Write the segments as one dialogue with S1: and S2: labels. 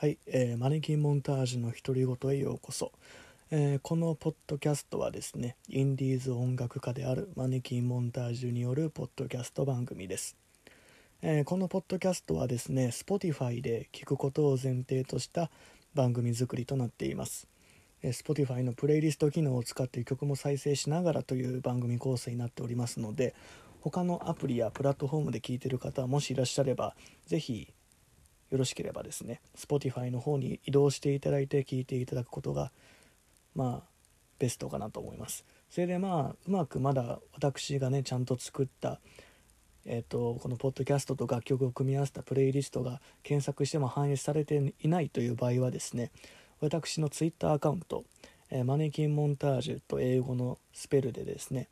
S1: はい、えー、マネキンモンタージュの独り言へようこそ、えー、このポッドキャストはですねインディーズ音楽家であるマネキンモンタージュによるポッドキャスト番組です、えー、このポッドキャストはですね Spotify で聞くことを前提とした番組作りとなっています、Spotify のプレイリスト機能を使って曲も再生しながらという番組構成になっておりますので他のアプリやプラットフォームで聞いてる方もしいらっしゃれば是非よろしければですね Spotify の方に移動していただいて聞いていただくことがまあベストかなと思います。それでまあうまくまだ私がねちゃんと作ったえーと、このポッドキャストと楽曲を組み合わせたプレイリストが検索しても反映されていないという場合はですね私の Twitter アカウント、えー、マネキンモンタージュと英語のスペルでですね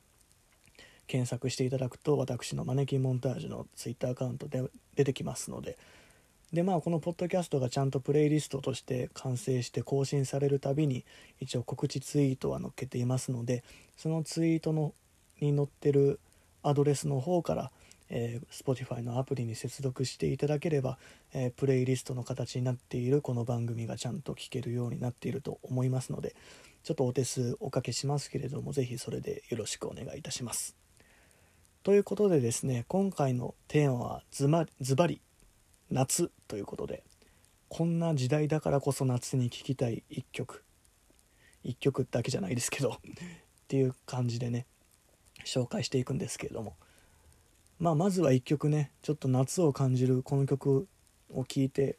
S1: 検索していただくと私のマネキンモンタージュの Twitter アカウントで出てきますのででまあこのポッドキャストがちゃんとプレイリストとして完成して更新されるたびに一応告知ツイートは載っけていますのでそのツイートのに載ってるアドレスの方から、えー、Spotify のアプリに接続していただければ、えー、プレイリストの形になっているこの番組がちゃんと聞けるようになっていると思いますのでちょっとお手数おかけしますけれども是非それでよろしくお願いいたします。ということでですね今回のテーマはズバリ夏ということでこんな時代だからこそ夏に聴きたい一曲一曲だけじゃないですけど っていう感じでね紹介していくんですけれども。まあまずは一曲ねちょっと夏を感じるこの曲を聴いて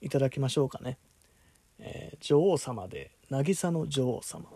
S1: いただきましょうかね、えー、女王様で渚の女王様。